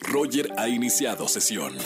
Roger ha iniciado sesión.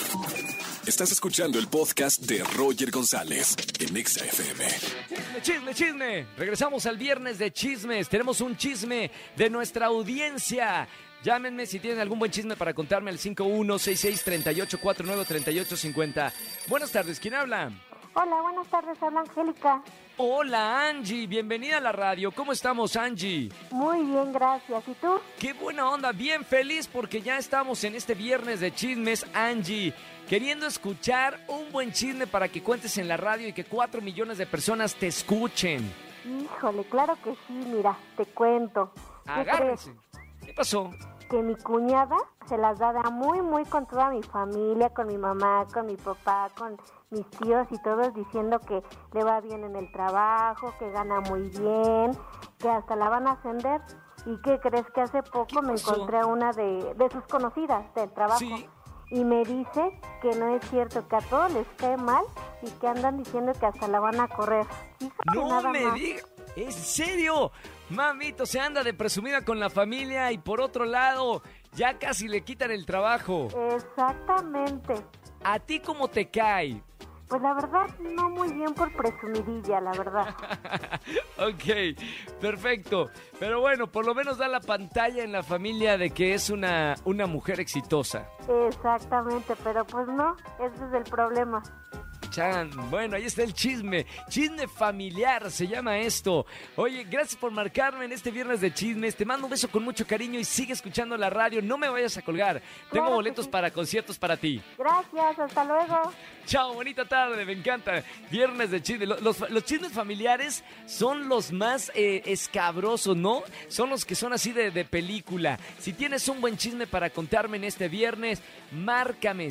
Estás escuchando el podcast de Roger González en Exa FM. Chisme, chisme, chisme. Regresamos al viernes de chismes. Tenemos un chisme de nuestra audiencia. Llámenme si tienen algún buen chisme para contarme al 5166-3849-3850. Buenas tardes, ¿quién habla? Hola, buenas tardes, habla Angélica. Hola Angie, bienvenida a la radio. ¿Cómo estamos Angie? Muy bien, gracias. ¿Y tú? Qué buena onda, bien feliz porque ya estamos en este viernes de chismes Angie. Queriendo escuchar un buen chisme para que cuentes en la radio y que cuatro millones de personas te escuchen. Híjole, claro que sí, mira, te cuento. ¿Qué Agárrense. ¿Qué pasó? Que mi cuñada se las da de a muy, muy con toda mi familia, con mi mamá, con mi papá, con mis tíos y todos diciendo que le va bien en el trabajo, que gana muy bien, que hasta la van a ascender. ¿Y qué crees que hace poco me encontré a una de, de sus conocidas del trabajo? Sí. Y me dice que no es cierto, que a todos les cae mal y que andan diciendo que hasta la van a correr. Fíjate No nada me digas. ¿En serio? Mamito, se anda de presumida con la familia y por otro lado, ya casi le quitan el trabajo. Exactamente. ¿A ti cómo te cae? Pues la verdad, no muy bien por presumidilla, la verdad. ok, perfecto. Pero bueno, por lo menos da la pantalla en la familia de que es una, una mujer exitosa. Exactamente, pero pues no, ese es el problema. Chan, bueno, ahí está el chisme. Chisme familiar se llama esto. Oye, gracias por marcarme en este viernes de chismes. Te mando un beso con mucho cariño y sigue escuchando la radio. No me vayas a colgar. Tengo boletos sí. para conciertos para ti. Gracias, hasta luego. Chao, bonita tarde, me encanta. Viernes de chisme. Lo- Los, los chismes familiares son los más eh, escabrosos, ¿no? Son los que son así de, de película. Si tienes un buen chisme para contarme en este viernes, márcame